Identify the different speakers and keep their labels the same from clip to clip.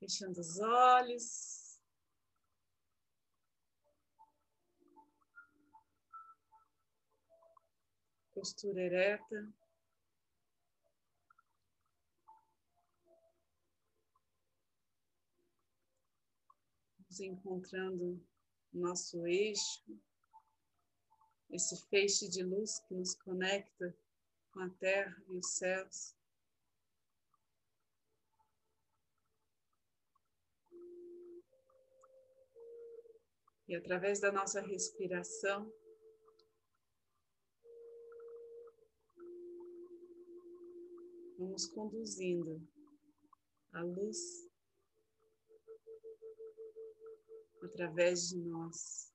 Speaker 1: Fechando os olhos. Postura ereta. Nos encontrando no nosso eixo, esse feixe de luz que nos conecta com a terra e os céus. E através da nossa respiração, vamos conduzindo a luz através de nós.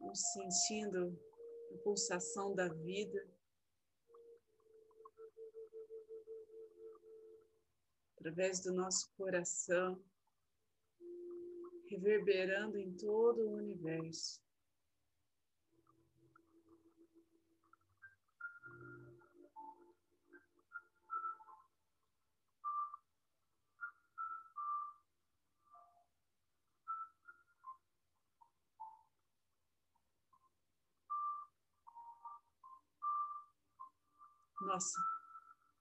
Speaker 1: Vamos sentindo a pulsação da vida. Através do nosso coração, reverberando em todo o universo. Nossa,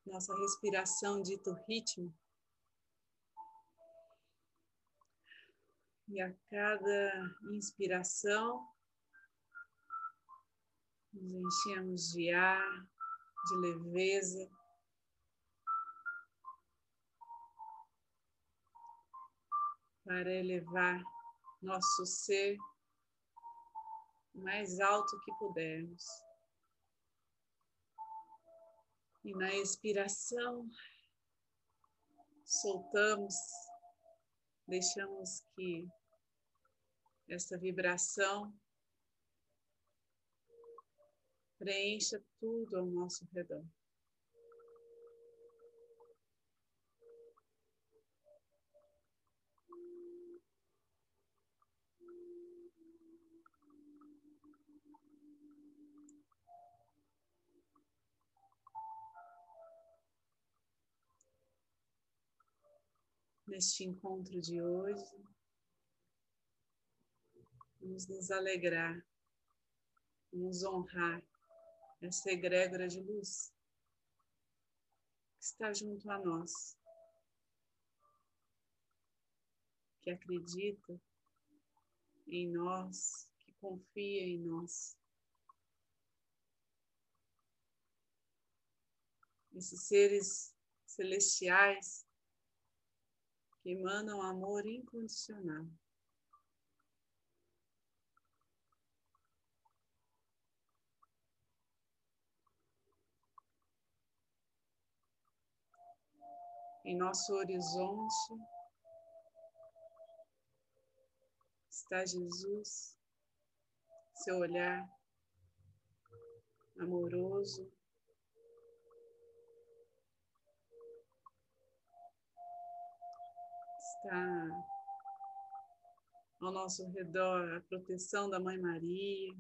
Speaker 1: nossa respiração dito ritmo. E a cada inspiração, nos enchemos de ar, de leveza. Para elevar nosso ser mais alto que pudermos. E na expiração, soltamos, deixamos que essa vibração preencha tudo ao nosso redor. Neste encontro de hoje. Vamos nos alegrar, vamos honrar essa egrégora de luz que está junto a nós, que acredita em nós, que confia em nós. Esses seres celestiais que emanam amor incondicional. Em nosso horizonte está Jesus, seu olhar amoroso, está ao nosso redor a proteção da Mãe Maria,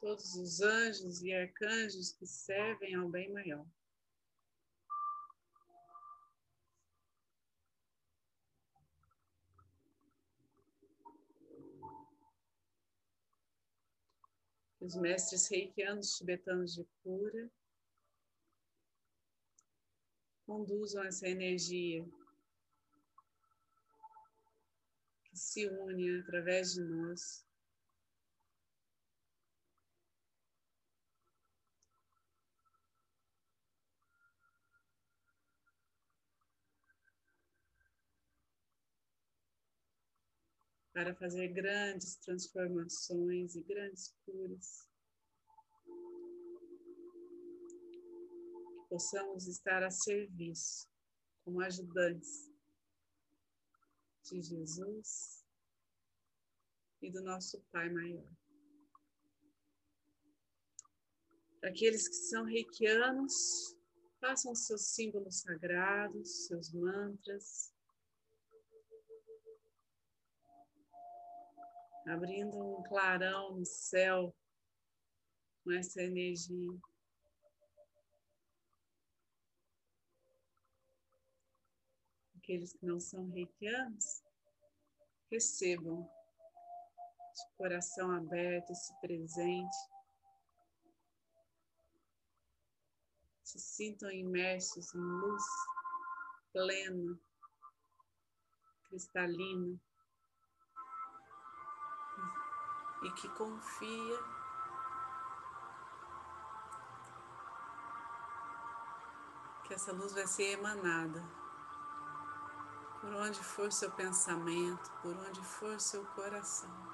Speaker 1: todos os anjos e arcanjos que servem ao bem maior. Os mestres reikianos tibetanos de cura conduzam essa energia que se une através de nós. Para fazer grandes transformações e grandes curas. Possamos estar a serviço, como ajudantes de Jesus e do nosso Pai maior. Para aqueles que são reikianos, Façam seus símbolos sagrados, seus mantras. Abrindo um clarão no céu com essa energia. Aqueles que não são reikianos, recebam de coração aberto esse presente. Se sintam imersos em luz plena, cristalina, e que confia que essa luz vai ser emanada por onde for seu pensamento, por onde for seu coração.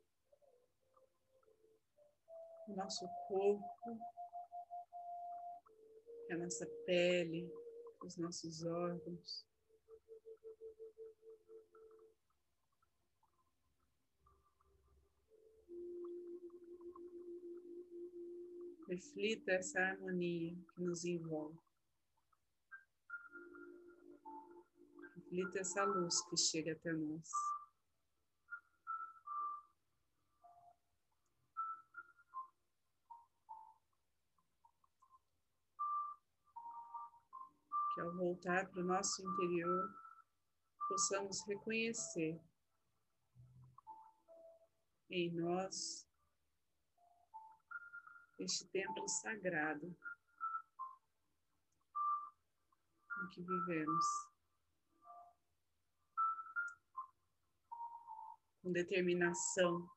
Speaker 1: o nosso corpo, a nossa pele, os nossos órgãos. Reflita essa harmonia que nos envolve. Reflita essa luz que chega até nós. Ao voltar para o nosso interior, possamos reconhecer em nós este templo sagrado em que vivemos. Com determinação,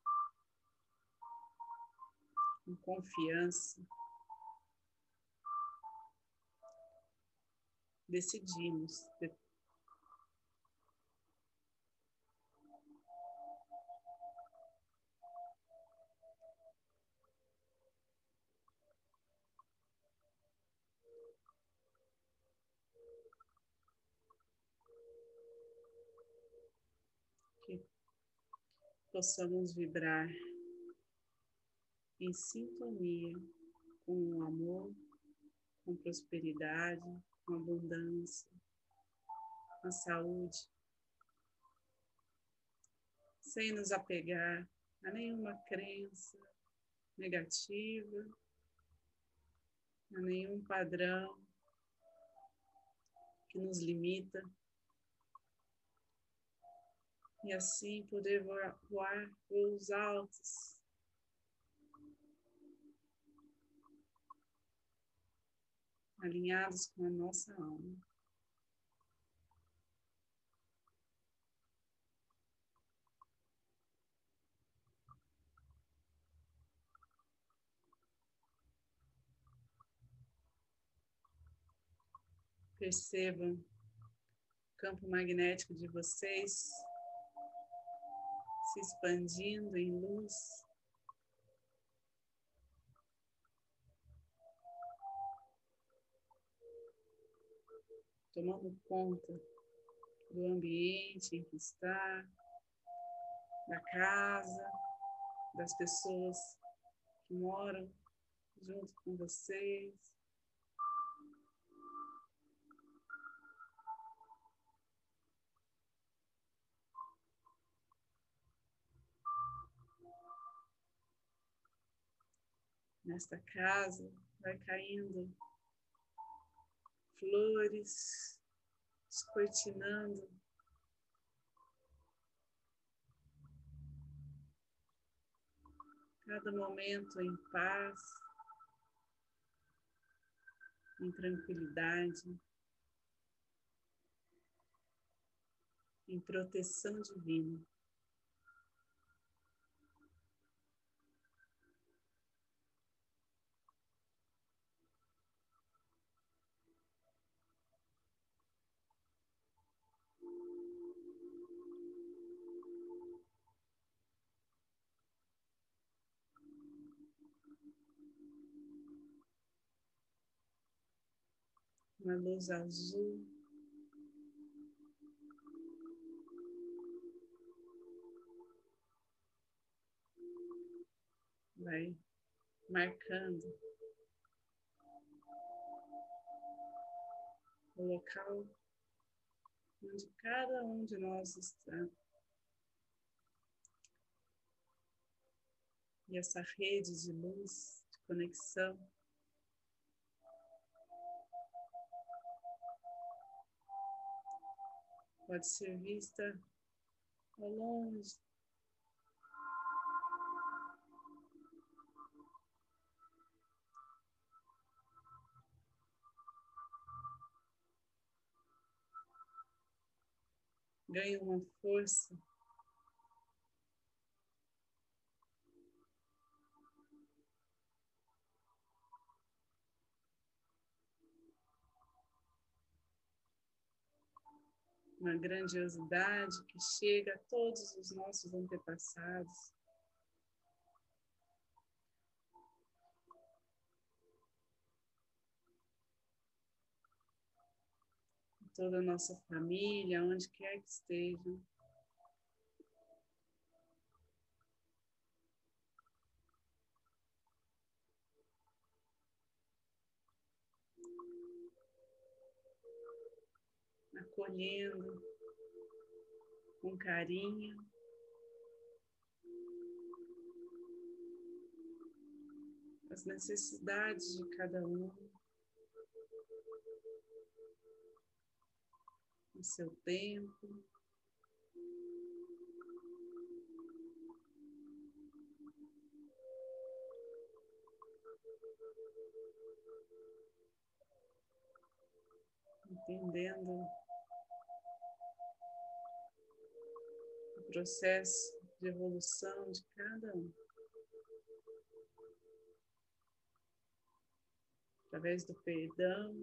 Speaker 1: com confiança, decidimos. Possamos vibrar em sintonia com o amor, com prosperidade, com abundância, com saúde, sem nos apegar a nenhuma crença negativa, a nenhum padrão que nos limita e assim poder voar voos altos. Alinhados com a nossa alma. Percebam o campo magnético de vocês se expandindo em luz. Tomando conta do ambiente em que está, da casa, das pessoas que moram junto com vocês. nesta casa vai caindo flores descortinando cada momento em paz, em tranquilidade, em proteção divina. Uma luz azul. Vai marcando o local onde cada um de nós está. E essa rede de luz, de conexão, pode ser vista ao longe. Ganha uma força uma grandiosidade que chega a todos os nossos antepassados. Toda a nossa família, onde quer que estejam. Acolhendo com carinho. As necessidades de cada um, o seu tempo. entendendo processo de evolução de cada um. Através do perdão,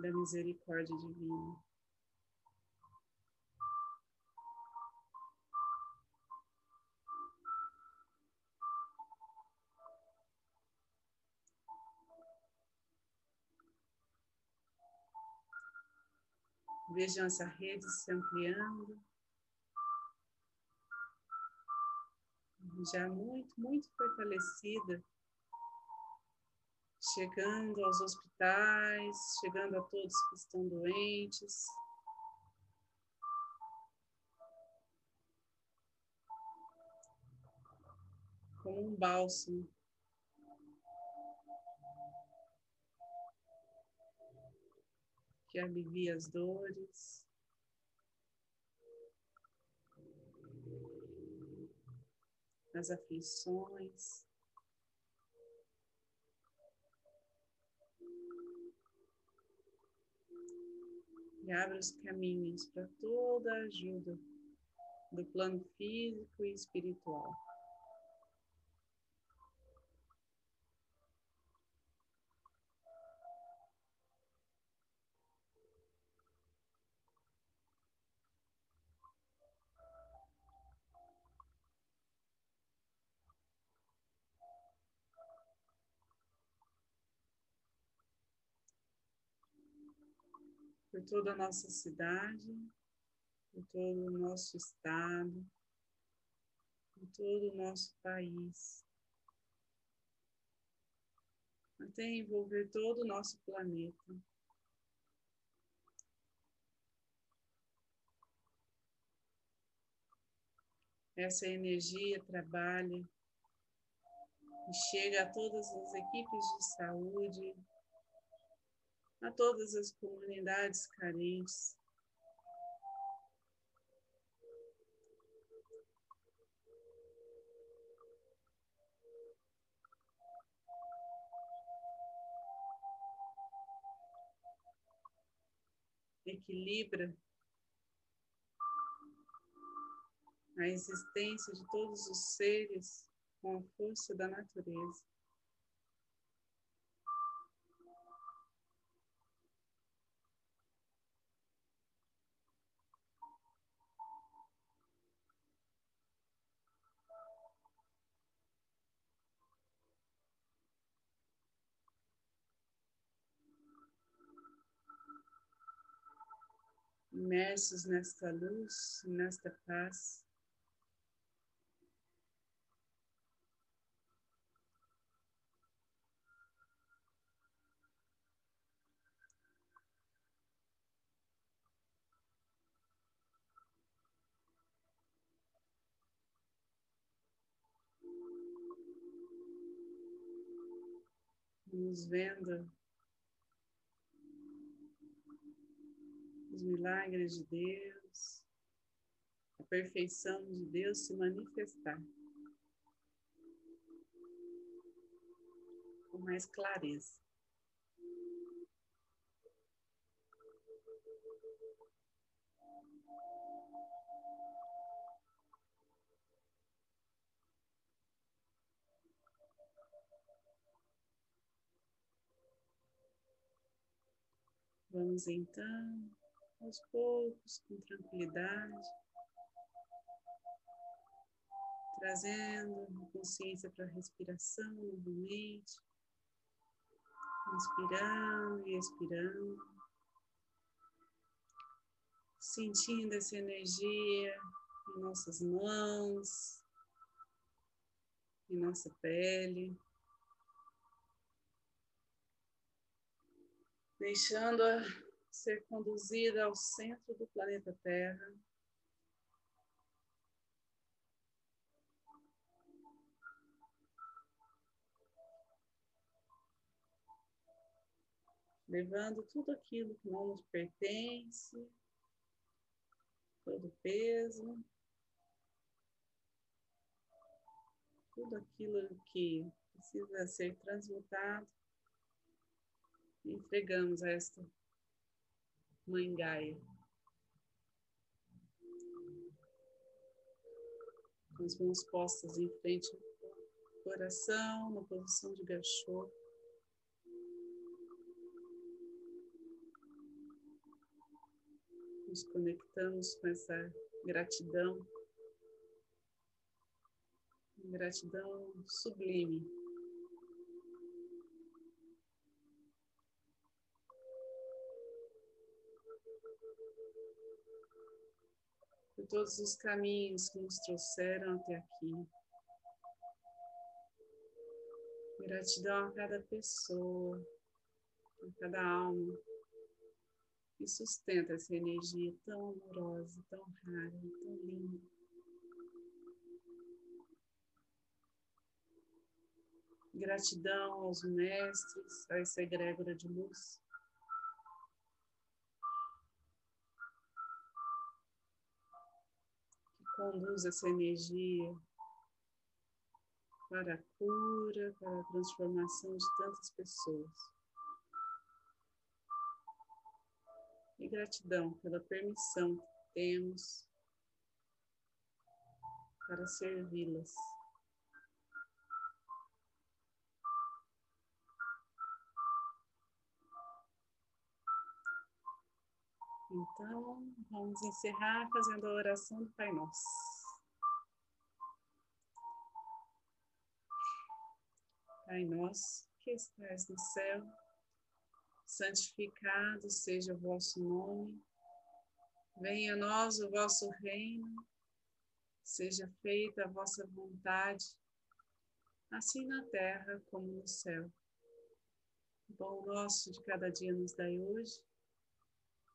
Speaker 1: da misericórdia divina. Vejam essa rede se ampliando. Já muito, muito fortalecida. Chegando aos hospitais, chegando a todos que estão doentes. Como um bálsamo. Que alivia as dores. As aflições. E abre os caminhos para toda a ajuda do plano físico e espiritual. por toda a nossa cidade, por todo o nosso estado, por todo o nosso país, até envolver todo o nosso planeta. Essa energia trabalha e chega a todas as equipes de saúde, a todas as comunidades carentes. Equilibra a existência de todos os seres com a força da natureza. Imersos nesta luz, nesta paz. nos vendo os milagres de Deus, a perfeição de Deus se manifestar com mais clareza. Vamos então, aos poucos, com tranquilidade, trazendo a consciência para a respiração novamente, inspirando e expirando, sentindo essa energia em nossas mãos, em nossa pele. deixando-a ser conduzida ao centro do planeta Terra. Levando tudo aquilo que não nos pertence, todo peso, tudo aquilo que precisa ser transmutado entregamos a esta Mãe Gaia. Com as mãos postas em frente ao coração, na posição de gachô. Nos conectamos com essa gratidão, gratidão sublime. Todos os caminhos que nos trouxeram até aqui. Gratidão a cada pessoa, a cada alma que sustenta essa energia tão amorosa, tão rara, tão linda. Gratidão aos mestres, a essa egrégora de luz conduz essa energia para a cura, para a transformação de tantas pessoas. E gratidão pela permissão que temos para servi-las. Então, vamos encerrar fazendo a oração do Pai Nosso. Pai Nosso, que estás no céu, santificado seja o vosso nome, venha a nós o vosso reino, seja feita a vossa vontade, assim na terra como no céu. O pão nosso de cada dia nos dai hoje